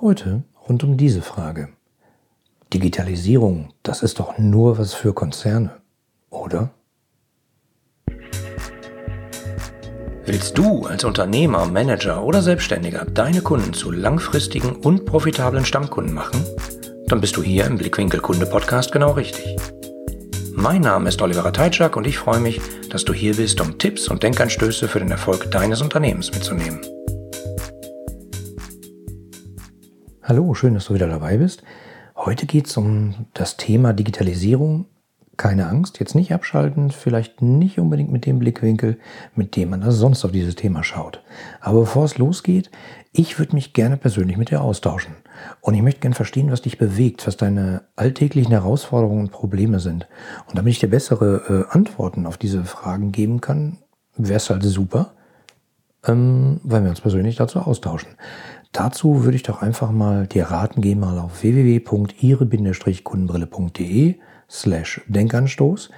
Heute rund um diese Frage. Digitalisierung, das ist doch nur was für Konzerne, oder? Willst du als Unternehmer, Manager oder Selbstständiger deine Kunden zu langfristigen und profitablen Stammkunden machen? Dann bist du hier im Blickwinkel Kunde Podcast genau richtig. Mein Name ist Oliver Teitschak und ich freue mich, dass du hier bist, um Tipps und Denkanstöße für den Erfolg deines Unternehmens mitzunehmen. Hallo, schön, dass du wieder dabei bist. Heute geht es um das Thema Digitalisierung. Keine Angst, jetzt nicht abschalten, vielleicht nicht unbedingt mit dem Blickwinkel, mit dem man sonst auf dieses Thema schaut. Aber bevor es losgeht, ich würde mich gerne persönlich mit dir austauschen. Und ich möchte gerne verstehen, was dich bewegt, was deine alltäglichen Herausforderungen und Probleme sind. Und damit ich dir bessere äh, Antworten auf diese Fragen geben kann, wäre es halt super, ähm, weil wir uns persönlich dazu austauschen. Dazu würde ich doch einfach mal dir raten, geh mal auf www.ihre-kundenbrille.de slash Denkanstoß.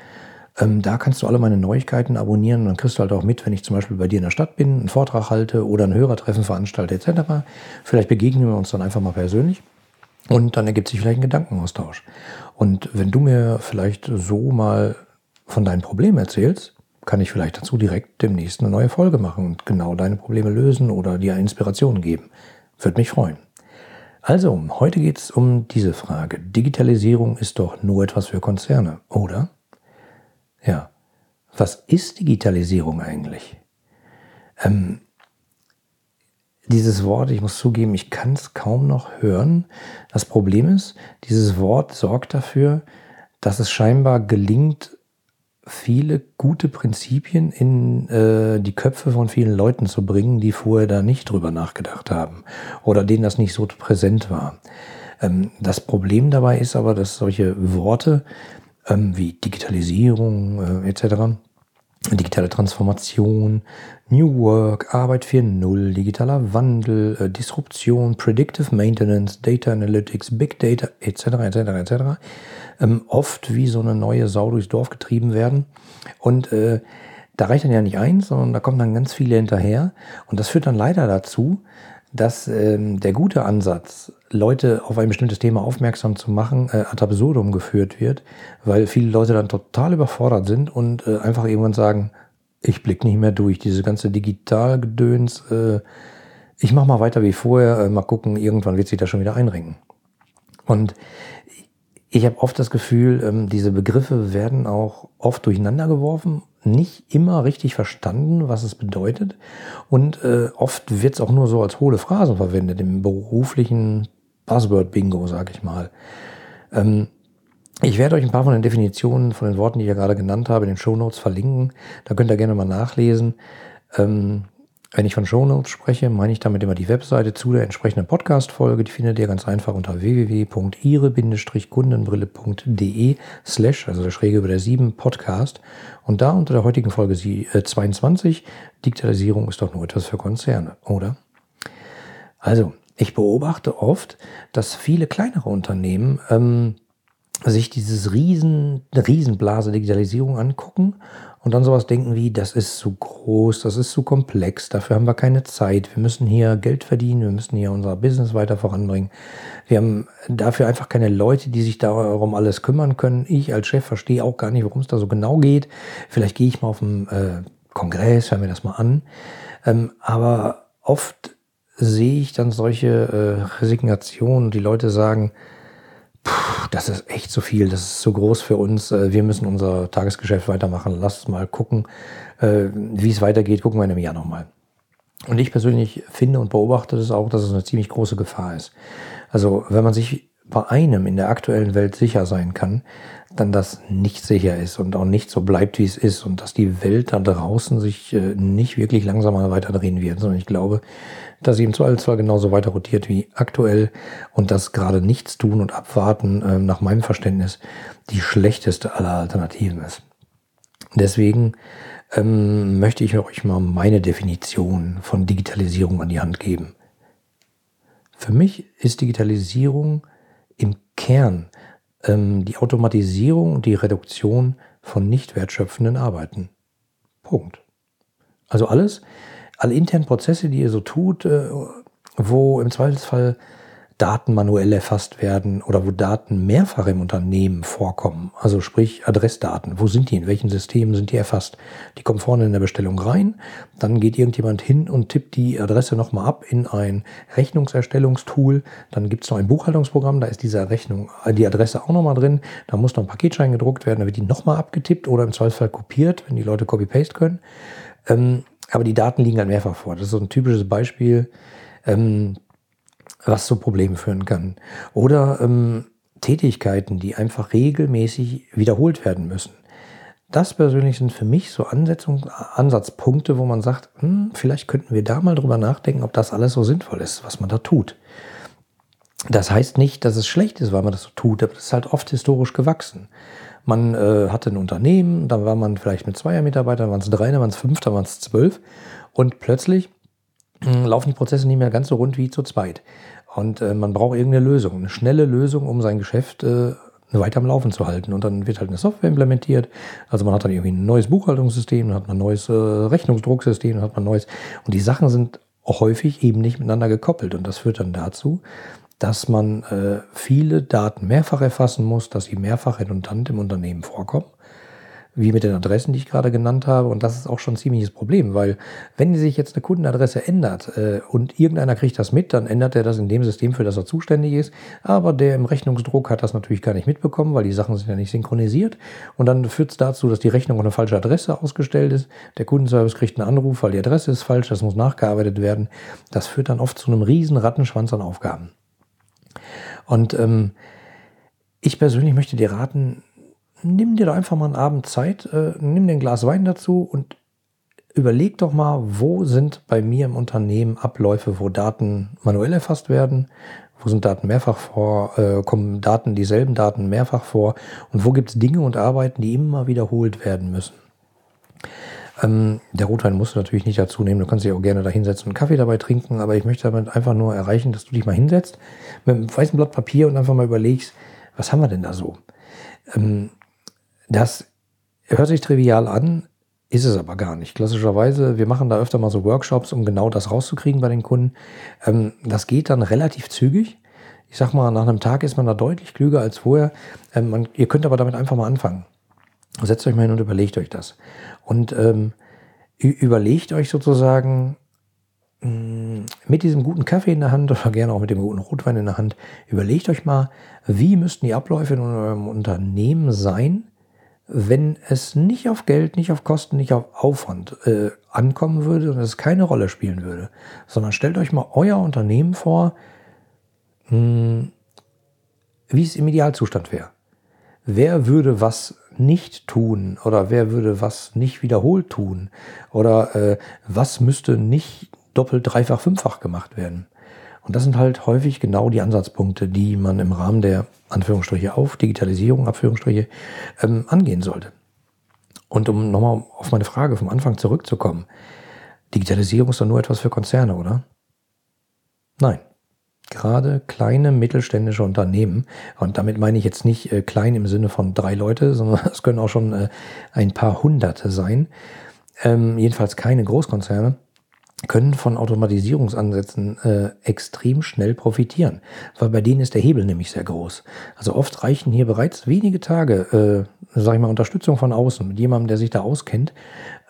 Ähm, da kannst du alle meine Neuigkeiten abonnieren und dann kriegst du halt auch mit, wenn ich zum Beispiel bei dir in der Stadt bin, einen Vortrag halte oder ein Hörertreffen veranstalte etc. Vielleicht begegnen wir uns dann einfach mal persönlich und dann ergibt sich vielleicht ein Gedankenaustausch. Und wenn du mir vielleicht so mal von deinen Problemen erzählst, kann ich vielleicht dazu direkt demnächst eine neue Folge machen und genau deine Probleme lösen oder dir Inspiration geben. Würde mich freuen. Also, heute geht es um diese Frage. Digitalisierung ist doch nur etwas für Konzerne, oder? Ja. Was ist Digitalisierung eigentlich? Ähm, dieses Wort, ich muss zugeben, ich kann es kaum noch hören. Das Problem ist, dieses Wort sorgt dafür, dass es scheinbar gelingt, viele gute Prinzipien in äh, die Köpfe von vielen Leuten zu bringen, die vorher da nicht drüber nachgedacht haben oder denen das nicht so präsent war. Ähm, das Problem dabei ist aber, dass solche Worte ähm, wie Digitalisierung äh, etc., digitale Transformation, New Work, Arbeit 4.0, digitaler Wandel, äh, Disruption, Predictive Maintenance, Data Analytics, Big Data etc. etc. etc ähm, oft wie so eine neue Sau durchs Dorf getrieben werden. Und äh, da reicht dann ja nicht eins, sondern da kommen dann ganz viele hinterher. Und das führt dann leider dazu, dass ähm, der gute Ansatz, Leute auf ein bestimmtes Thema aufmerksam zu machen, äh, ad absurdum geführt wird, weil viele Leute dann total überfordert sind und äh, einfach irgendwann sagen, ich blick nicht mehr durch, diese ganze Digitalgedöns, äh, ich mach mal weiter wie vorher, äh, mal gucken, irgendwann wird sich das schon wieder einringen. Und ich habe oft das Gefühl, ähm, diese Begriffe werden auch oft durcheinander geworfen, nicht immer richtig verstanden, was es bedeutet. Und äh, oft wird es auch nur so als hohle Phrasen verwendet, im beruflichen Buzzword-Bingo, sag ich mal. Ähm, ich werde euch ein paar von den Definitionen von den Worten, die ich ja gerade genannt habe, in den Show Notes verlinken. Da könnt ihr gerne mal nachlesen. Ähm, wenn ich von Shownotes spreche, meine ich damit immer die Webseite zu der entsprechenden Podcast-Folge. Die findet ihr ganz einfach unter www.ihre-kundenbrille.de slash, also der Schräge über der 7 Podcast. Und da unter der heutigen Folge 22, äh, Digitalisierung ist doch nur etwas für Konzerne, oder? Also, ich beobachte oft, dass viele kleinere Unternehmen ähm, sich dieses riesen, Riesenblase Digitalisierung angucken und dann sowas denken wie, das ist zu groß, das ist zu komplex, dafür haben wir keine Zeit, wir müssen hier Geld verdienen, wir müssen hier unser Business weiter voranbringen. Wir haben dafür einfach keine Leute, die sich darum alles kümmern können. Ich als Chef verstehe auch gar nicht, worum es da so genau geht. Vielleicht gehe ich mal auf einen äh, Kongress, hören wir das mal an. Ähm, aber oft sehe ich dann solche äh, Resignationen, die Leute sagen, Puh, das ist echt zu viel, das ist zu groß für uns. Äh, wir müssen unser Tagesgeschäft weitermachen. Lass uns mal gucken, äh, wie es weitergeht. Gucken wir in einem Jahr nochmal. Und ich persönlich finde und beobachte das auch, dass es eine ziemlich große Gefahr ist. Also wenn man sich bei einem in der aktuellen Welt sicher sein kann, dann das nicht sicher ist und auch nicht so bleibt, wie es ist und dass die Welt da draußen sich äh, nicht wirklich langsamer weiter drehen wird, sondern ich glaube, dass sie im Zweifelsfall genauso weiter rotiert wie aktuell und dass gerade nichts tun und abwarten äh, nach meinem Verständnis die schlechteste aller Alternativen ist. Deswegen ähm, möchte ich euch mal meine Definition von Digitalisierung an die Hand geben. Für mich ist Digitalisierung Kern ähm, die Automatisierung und die Reduktion von nicht wertschöpfenden Arbeiten. Punkt. Also alles, alle internen Prozesse, die ihr so tut, äh, wo im Zweifelsfall Daten manuell erfasst werden oder wo Daten mehrfach im Unternehmen vorkommen. Also sprich Adressdaten. Wo sind die? In welchen Systemen sind die erfasst? Die kommen vorne in der Bestellung rein. Dann geht irgendjemand hin und tippt die Adresse nochmal ab in ein Rechnungserstellungstool. Dann gibt es noch ein Buchhaltungsprogramm. Da ist diese Rechnung, äh, die Adresse auch nochmal drin. Da muss noch ein Paketschein gedruckt werden. Da wird die nochmal abgetippt oder im Zweifelsfall kopiert, wenn die Leute Copy-Paste können. Ähm, aber die Daten liegen halt mehrfach vor. Das ist so ein typisches Beispiel. Ähm, was zu Problemen führen kann. Oder ähm, Tätigkeiten, die einfach regelmäßig wiederholt werden müssen. Das persönlich sind für mich so Ansetzung, Ansatzpunkte, wo man sagt, hm, vielleicht könnten wir da mal drüber nachdenken, ob das alles so sinnvoll ist, was man da tut. Das heißt nicht, dass es schlecht ist, weil man das so tut, aber das ist halt oft historisch gewachsen. Man äh, hatte ein Unternehmen, dann war man vielleicht mit zweier Mitarbeitern, waren es drei, dann waren es fünf, dann waren es zwölf und plötzlich laufen die Prozesse nicht mehr ganz so rund wie zu zweit. Und äh, man braucht irgendeine Lösung, eine schnelle Lösung, um sein Geschäft äh, weiter am Laufen zu halten. Und dann wird halt eine Software implementiert. Also man hat dann irgendwie ein neues Buchhaltungssystem, dann hat man ein neues äh, Rechnungsdrucksystem, dann hat man ein neues. Und die Sachen sind auch häufig eben nicht miteinander gekoppelt. Und das führt dann dazu, dass man äh, viele Daten mehrfach erfassen muss, dass sie mehrfach redundant im Unternehmen vorkommen wie mit den Adressen, die ich gerade genannt habe. Und das ist auch schon ein ziemliches Problem, weil wenn sich jetzt eine Kundenadresse ändert äh, und irgendeiner kriegt das mit, dann ändert er das in dem System, für das er zuständig ist. Aber der im Rechnungsdruck hat das natürlich gar nicht mitbekommen, weil die Sachen sind ja nicht synchronisiert. Und dann führt es dazu, dass die Rechnung auf eine falsche Adresse ausgestellt ist. Der Kundenservice kriegt einen Anruf, weil die Adresse ist falsch, das muss nachgearbeitet werden. Das führt dann oft zu einem riesen Rattenschwanz an Aufgaben. Und ähm, ich persönlich möchte dir raten, nimm dir doch einfach mal einen Abend Zeit, äh, nimm dir ein Glas Wein dazu und überleg doch mal, wo sind bei mir im Unternehmen Abläufe, wo Daten manuell erfasst werden, wo sind Daten mehrfach vor, äh, kommen Daten, dieselben Daten mehrfach vor und wo gibt es Dinge und Arbeiten, die immer wiederholt werden müssen. Ähm, der Rotwein musst du natürlich nicht dazu nehmen, du kannst dich auch gerne da hinsetzen und Kaffee dabei trinken, aber ich möchte damit einfach nur erreichen, dass du dich mal hinsetzt mit einem weißen Blatt Papier und einfach mal überlegst, was haben wir denn da so? Ähm, das hört sich trivial an, ist es aber gar nicht. Klassischerweise, wir machen da öfter mal so Workshops, um genau das rauszukriegen bei den Kunden. Ähm, das geht dann relativ zügig. Ich sag mal, nach einem Tag ist man da deutlich klüger als vorher. Ähm, ihr könnt aber damit einfach mal anfangen. Setzt euch mal hin und überlegt euch das. Und ähm, überlegt euch sozusagen mm, mit diesem guten Kaffee in der Hand oder gerne auch mit dem guten Rotwein in der Hand, überlegt euch mal, wie müssten die Abläufe in eurem Unternehmen sein, wenn es nicht auf Geld, nicht auf Kosten, nicht auf Aufwand äh, ankommen würde und es keine Rolle spielen würde, sondern stellt euch mal euer Unternehmen vor, mh, hm, wie es im Idealzustand wäre. Wer würde was nicht tun oder wer würde was nicht wiederholt tun oder äh, was müsste nicht doppelt, dreifach, fünffach gemacht werden? Und das sind halt häufig genau die Ansatzpunkte, die man im Rahmen der Anführungsstriche auf Digitalisierung, Abführungsstriche, ähm, angehen sollte. Und um nochmal auf meine Frage vom Anfang zurückzukommen, Digitalisierung ist doch nur etwas für Konzerne, oder? Nein. Gerade kleine mittelständische Unternehmen, und damit meine ich jetzt nicht äh, klein im Sinne von drei Leute, sondern es können auch schon äh, ein paar Hunderte sein, ähm, jedenfalls keine Großkonzerne, können von Automatisierungsansätzen äh, extrem schnell profitieren, weil bei denen ist der Hebel nämlich sehr groß. Also oft reichen hier bereits wenige Tage, äh, sage ich mal, Unterstützung von außen mit jemandem, der sich da auskennt,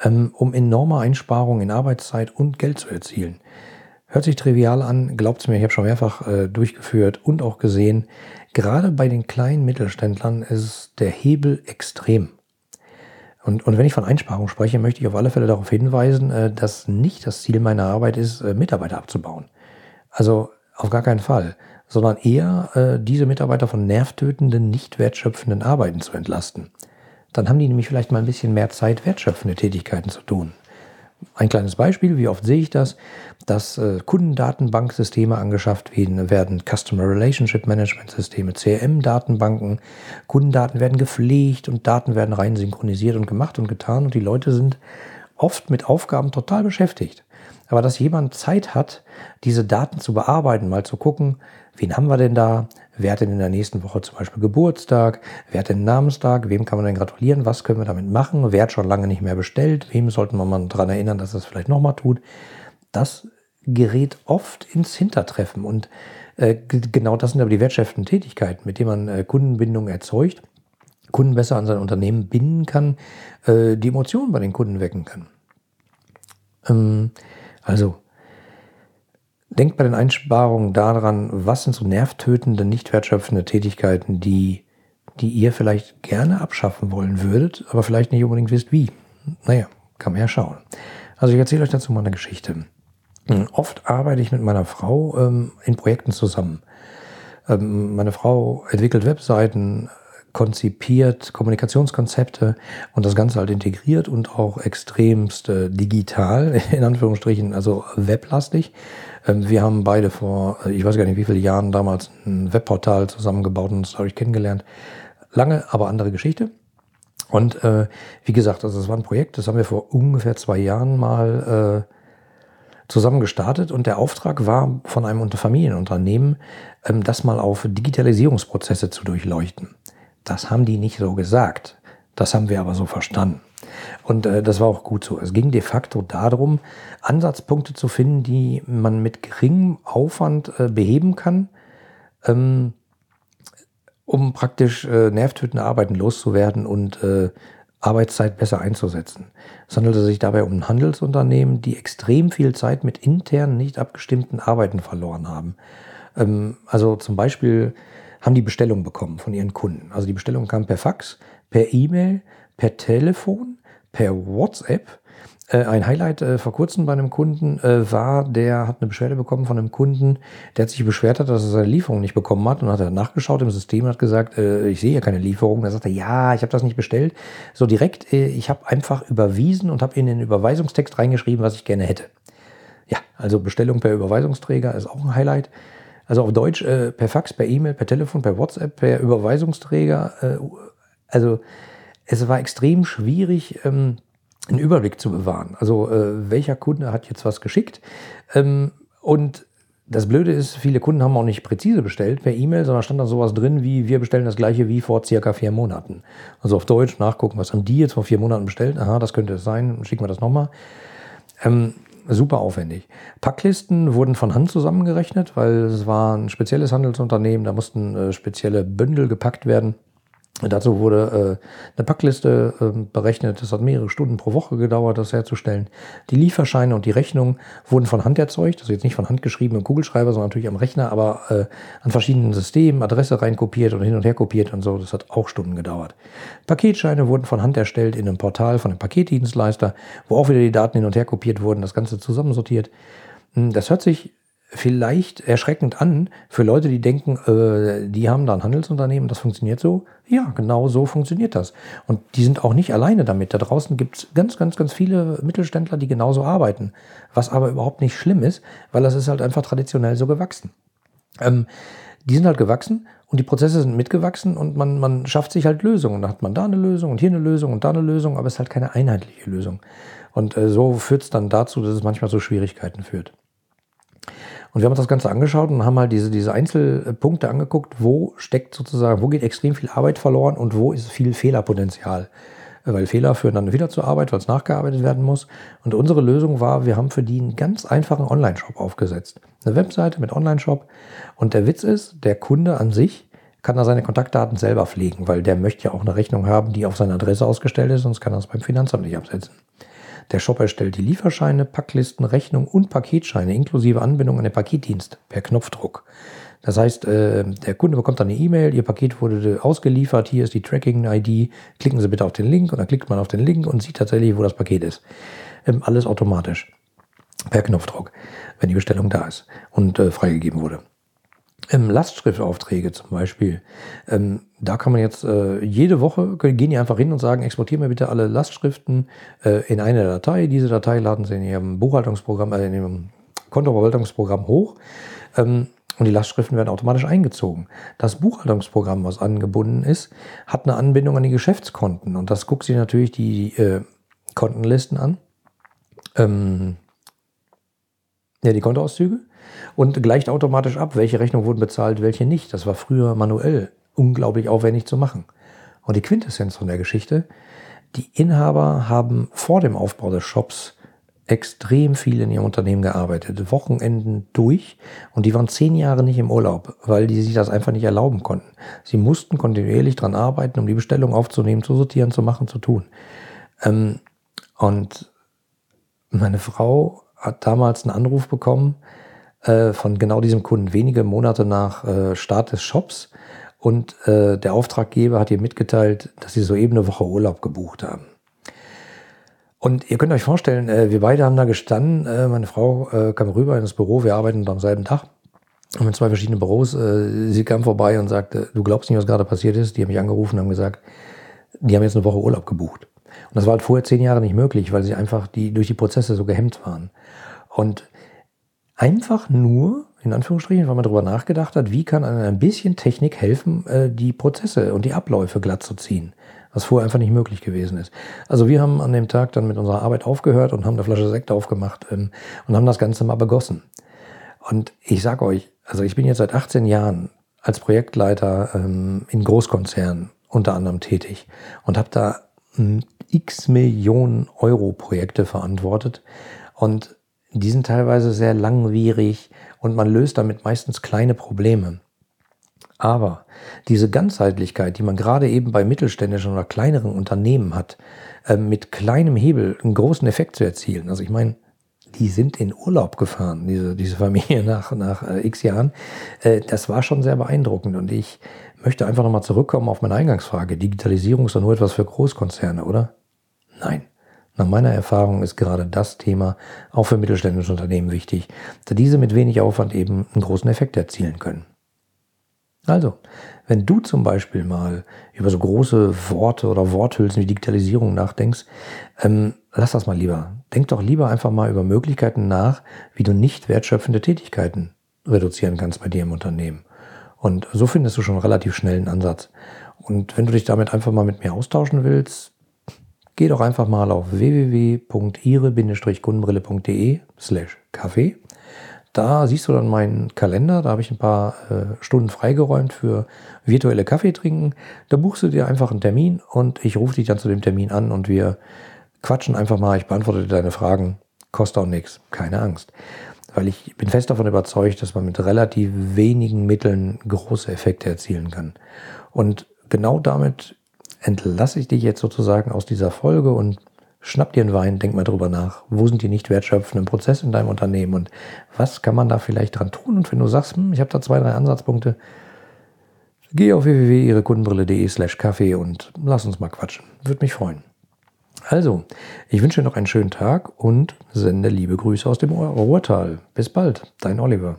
ähm, um enorme Einsparungen in Arbeitszeit und Geld zu erzielen. Hört sich trivial an, glaubt's mir, ich habe schon mehrfach äh, durchgeführt und auch gesehen. Gerade bei den kleinen Mittelständlern ist der Hebel extrem. Und, und wenn ich von Einsparung spreche, möchte ich auf alle Fälle darauf hinweisen, äh, dass nicht das Ziel meiner Arbeit ist, äh, Mitarbeiter abzubauen. Also auf gar keinen Fall, sondern eher äh, diese Mitarbeiter von nervtötenden, nicht wertschöpfenden Arbeiten zu entlasten. Dann haben die nämlich vielleicht mal ein bisschen mehr Zeit, wertschöpfende Tätigkeiten zu tun. Ein kleines Beispiel, wie oft sehe ich das, dass äh, Kundendatenbanksysteme angeschafft werden, werden Customer Relationship Management Systeme, CRM-Datenbanken, Kundendaten werden gepflegt und Daten werden rein synchronisiert und gemacht und getan und die Leute sind oft mit Aufgaben total beschäftigt. Aber dass jemand Zeit hat, diese Daten zu bearbeiten, mal zu gucken, wen haben wir denn da, wer hat denn in der nächsten Woche zum Beispiel Geburtstag, wer hat denn Namenstag, wem kann man denn gratulieren, was können wir damit machen, wer hat schon lange nicht mehr bestellt, wem sollten wir mal daran erinnern, dass es vielleicht nochmal tut. Das gerät oft ins Hintertreffen. Und äh, genau das sind aber die wertschöpfenden Tätigkeiten, mit denen man äh, Kundenbindung erzeugt, Kunden besser an sein Unternehmen binden kann, äh, die Emotionen bei den Kunden wecken kann. Ähm, also, denkt bei den Einsparungen daran, was sind so nervtötende, nicht wertschöpfende Tätigkeiten, die, die ihr vielleicht gerne abschaffen wollen würdet, aber vielleicht nicht unbedingt wisst, wie. Naja, kann man ja schauen. Also ich erzähle euch dazu mal eine Geschichte. Hm, oft arbeite ich mit meiner Frau ähm, in Projekten zusammen. Ähm, meine Frau entwickelt Webseiten, konzipiert Kommunikationskonzepte und das Ganze halt integriert und auch extremst äh, digital, in Anführungsstrichen, also weblastig. Ähm, wir haben beide vor, äh, ich weiß gar nicht wie viele Jahren damals ein Webportal zusammengebaut und uns dadurch kennengelernt. Lange, aber andere Geschichte. Und äh, wie gesagt, also das war ein Projekt, das haben wir vor ungefähr zwei Jahren mal äh, zusammen gestartet und der Auftrag war von einem Familienunternehmen, ähm, das mal auf Digitalisierungsprozesse zu durchleuchten. Das haben die nicht so gesagt. Das haben wir aber so verstanden. Und äh, das war auch gut so. Es ging de facto darum, Ansatzpunkte zu finden, die man mit geringem Aufwand äh, beheben kann, ähm, um praktisch äh, nervtötende Arbeiten loszuwerden und äh, Arbeitszeit besser einzusetzen. Es handelte sich dabei um ein Handelsunternehmen, die extrem viel Zeit mit intern nicht abgestimmten Arbeiten verloren haben. Ähm, also zum Beispiel haben die Bestellung bekommen von ihren Kunden. Also die Bestellung kam per Fax, per E-Mail, per Telefon, per WhatsApp äh, ein Highlight äh, vor kurzem bei einem Kunden äh, war, der hat eine Beschwerde bekommen von einem Kunden, der hat sich beschwert hat, dass er seine Lieferung nicht bekommen hat und hat er nachgeschaut im System und hat gesagt, ich sehe ja keine Lieferung. Da sagt er, ja, ich habe das nicht bestellt. So direkt, ich habe einfach überwiesen und habe in den Überweisungstext reingeschrieben, was ich gerne hätte. Ja, also Bestellung per Überweisungsträger ist auch ein Highlight. Also auf Deutsch per Fax, per E-Mail, per Telefon, per WhatsApp, per Überweisungsträger. also es war extrem schwierig, ähm, einen Überblick zu bewahren. Also äh, welcher Kunde hat jetzt was geschickt? Ähm, und das Blöde ist, viele Kunden haben auch nicht präzise bestellt per E-Mail, sondern stand da sowas drin wie, wir bestellen das gleiche wie vor circa vier Monaten. Also auf Deutsch nachgucken, was haben die jetzt vor vier Monaten bestellt? Aha, das könnte es sein, schicken wir das nochmal. Ähm, super aufwendig. Packlisten wurden von Hand zusammengerechnet, weil es war ein spezielles Handelsunternehmen, da mussten äh, spezielle Bündel gepackt werden. Dazu wurde äh, eine Packliste äh, berechnet. Das hat mehrere Stunden pro Woche gedauert, das herzustellen. Die Lieferscheine und die Rechnung wurden von Hand erzeugt. Also jetzt nicht von Hand geschrieben im Kugelschreiber, sondern natürlich am Rechner, aber äh, an verschiedenen Systemen, Adresse reinkopiert und hin und her kopiert und so. Das hat auch Stunden gedauert. Paketscheine wurden von Hand erstellt in einem Portal von einem Paketdienstleister, wo auch wieder die Daten hin und her kopiert wurden, das Ganze zusammensortiert. Hm, das hört sich vielleicht erschreckend an für Leute, die denken, äh, die haben da ein Handelsunternehmen, das funktioniert so. Ja, genau so funktioniert das. Und die sind auch nicht alleine damit. Da draußen gibt es ganz, ganz, ganz viele Mittelständler, die genauso arbeiten. Was aber überhaupt nicht schlimm ist, weil das ist halt einfach traditionell so gewachsen. Ähm, die sind halt gewachsen und die Prozesse sind mitgewachsen und man, man schafft sich halt Lösungen. Da hat man da eine Lösung und hier eine Lösung und da eine Lösung, aber es ist halt keine einheitliche Lösung. Und äh, so führt es dann dazu, dass es manchmal zu Schwierigkeiten führt. Und wir haben uns das Ganze angeschaut und haben halt diese, diese Einzelpunkte angeguckt, wo steckt sozusagen, wo geht extrem viel Arbeit verloren und wo ist viel Fehlerpotenzial. Weil Fehler führen dann wieder zur Arbeit, weil es nachgearbeitet werden muss. Und unsere Lösung war, wir haben für die einen ganz einfachen Online-Shop aufgesetzt. Eine Webseite mit Online-Shop. Und der Witz ist, der Kunde an sich kann da seine Kontaktdaten selber pflegen, weil der möchte ja auch eine Rechnung haben, die auf seine Adresse ausgestellt ist, sonst kann er es beim Finanzamt nicht absetzen. Der Shop erstellt die Lieferscheine, Packlisten, Rechnung und Paketscheine inklusive Anbindung an den Paketdienst per Knopfdruck. Das heißt, äh, der Kunde bekommt dann eine E-Mail, Ihr Paket wurde ausgeliefert, hier ist die Tracking-ID, klicken Sie bitte auf den Link und dann klickt man auf den Link und sieht tatsächlich, wo das Paket ist. Ähm, alles automatisch per Knopfdruck, wenn die Bestellung da ist und äh, freigegeben wurde. Ähm, Lastschriftaufträge zum Beispiel. Ähm, da kann man jetzt äh, jede Woche, gehen die einfach hin und sagen, exportieren mir bitte alle Lastschriften äh, in eine Datei. Diese Datei laden sie in ihrem Buchhaltungsprogramm, äh, in ihrem Kontoverwaltungsprogramm hoch. Ähm, und die Lastschriften werden automatisch eingezogen. Das Buchhaltungsprogramm, was angebunden ist, hat eine Anbindung an die Geschäftskonten. Und das guckt sich natürlich die äh, Kontenlisten an. Ähm, ja, die Kontoauszüge und gleicht automatisch ab, welche Rechnungen wurden bezahlt, welche nicht. Das war früher manuell unglaublich aufwendig zu machen. Und die Quintessenz von der Geschichte, die Inhaber haben vor dem Aufbau des Shops extrem viel in ihrem Unternehmen gearbeitet, Wochenenden durch und die waren zehn Jahre nicht im Urlaub, weil die sich das einfach nicht erlauben konnten. Sie mussten kontinuierlich dran arbeiten, um die Bestellung aufzunehmen, zu sortieren, zu machen, zu tun. Ähm, und meine Frau hat damals einen Anruf bekommen äh, von genau diesem Kunden, wenige Monate nach äh, Start des Shops. Und äh, der Auftraggeber hat ihr mitgeteilt, dass sie soeben eine Woche Urlaub gebucht haben. Und ihr könnt euch vorstellen, äh, wir beide haben da gestanden. Äh, meine Frau kam rüber ins Büro, wir arbeiten am selben Tag. Und in zwei verschiedenen Büros. Sie kam vorbei und sagte, du glaubst nicht, was gerade passiert ist. Die haben mich angerufen und haben gesagt, die haben jetzt eine Woche Urlaub gebucht. Und das war halt vorher zehn Jahre nicht möglich, weil sie einfach die, durch die Prozesse so gehemmt waren. Und einfach nur, in Anführungsstrichen, weil man darüber nachgedacht hat, wie kann ein bisschen Technik helfen, äh, die Prozesse und die Abläufe glatt zu ziehen, was vorher einfach nicht möglich gewesen ist. Also wir haben an dem Tag dann mit unserer Arbeit aufgehört und haben eine Flasche Sekt aufgemacht ähm, und haben das Ganze mal begossen. Und ich sage euch, also ich bin jetzt seit 18 Jahren als Projektleiter ähm, in Großkonzernen unter anderem tätig und habe da x Millionen Euro Projekte verantwortet und die sind teilweise sehr langwierig und man löst damit meistens kleine Probleme. Aber diese Ganzheitlichkeit, die man gerade eben bei mittelständischen oder kleineren Unternehmen hat, äh, mit kleinem Hebel einen großen Effekt zu erzielen. Also ich meine, die sind in Urlaub gefahren, diese, diese Familie nach, nach äh, x Jahren. Äh, das war schon sehr beeindruckend und ich möchte einfach nochmal zurückkommen auf meine Eingangsfrage. Digitalisierung ist doch nur etwas für Großkonzerne, oder? Nein. Nach meiner Erfahrung ist gerade das Thema auch für mittelständische Unternehmen wichtig, da diese mit wenig Aufwand eben einen großen Effekt erzielen können. Also, wenn du zum Beispiel mal über so große Worte oder Worthülsen wie Digitalisierung nachdenkst, ähm, lass das mal lieber. Denk doch lieber einfach mal über Möglichkeiten nach, wie du nicht wertschöpfende Tätigkeiten reduzieren kannst bei dir im Unternehmen. Und so findest du schon relativ schnell einen Ansatz. Und wenn du dich damit einfach mal mit mir austauschen willst, geh doch einfach mal auf www.ire-kundenbrille.de slash Kaffee. Da siehst du dann meinen Kalender, da habe ich ein paar äh, Stunden freigeräumt für virtuelle Kaffee trinken. Da buchst du dir einfach einen Termin und ich rufe dich dann zu dem Termin an und wir quatschen einfach mal. Ich beantworte deine Fragen. Kostet auch nichts, keine Angst weil ich bin fest davon überzeugt, dass man mit relativ wenigen Mitteln große Effekte erzielen kann. Und genau damit entlasse ich dich jetzt sozusagen aus dieser Folge und schnapp dir einen Wein, denk mal drüber nach. Wo sind die nicht wertschöpfenden Prozesse in deinem Unternehmen und was kann man da vielleicht dran tun? Und wenn du sagst, hm, ich habe da zwei, drei Ansatzpunkte, geh auf www.ihrekundenbrille.de slash Kaffee und lass uns mal quatschen. Würde mich freuen. Also, ich wünsche dir noch einen schönen Tag und sende liebe Grüße aus dem Ruhrtal. Bis bald, dein Oliver.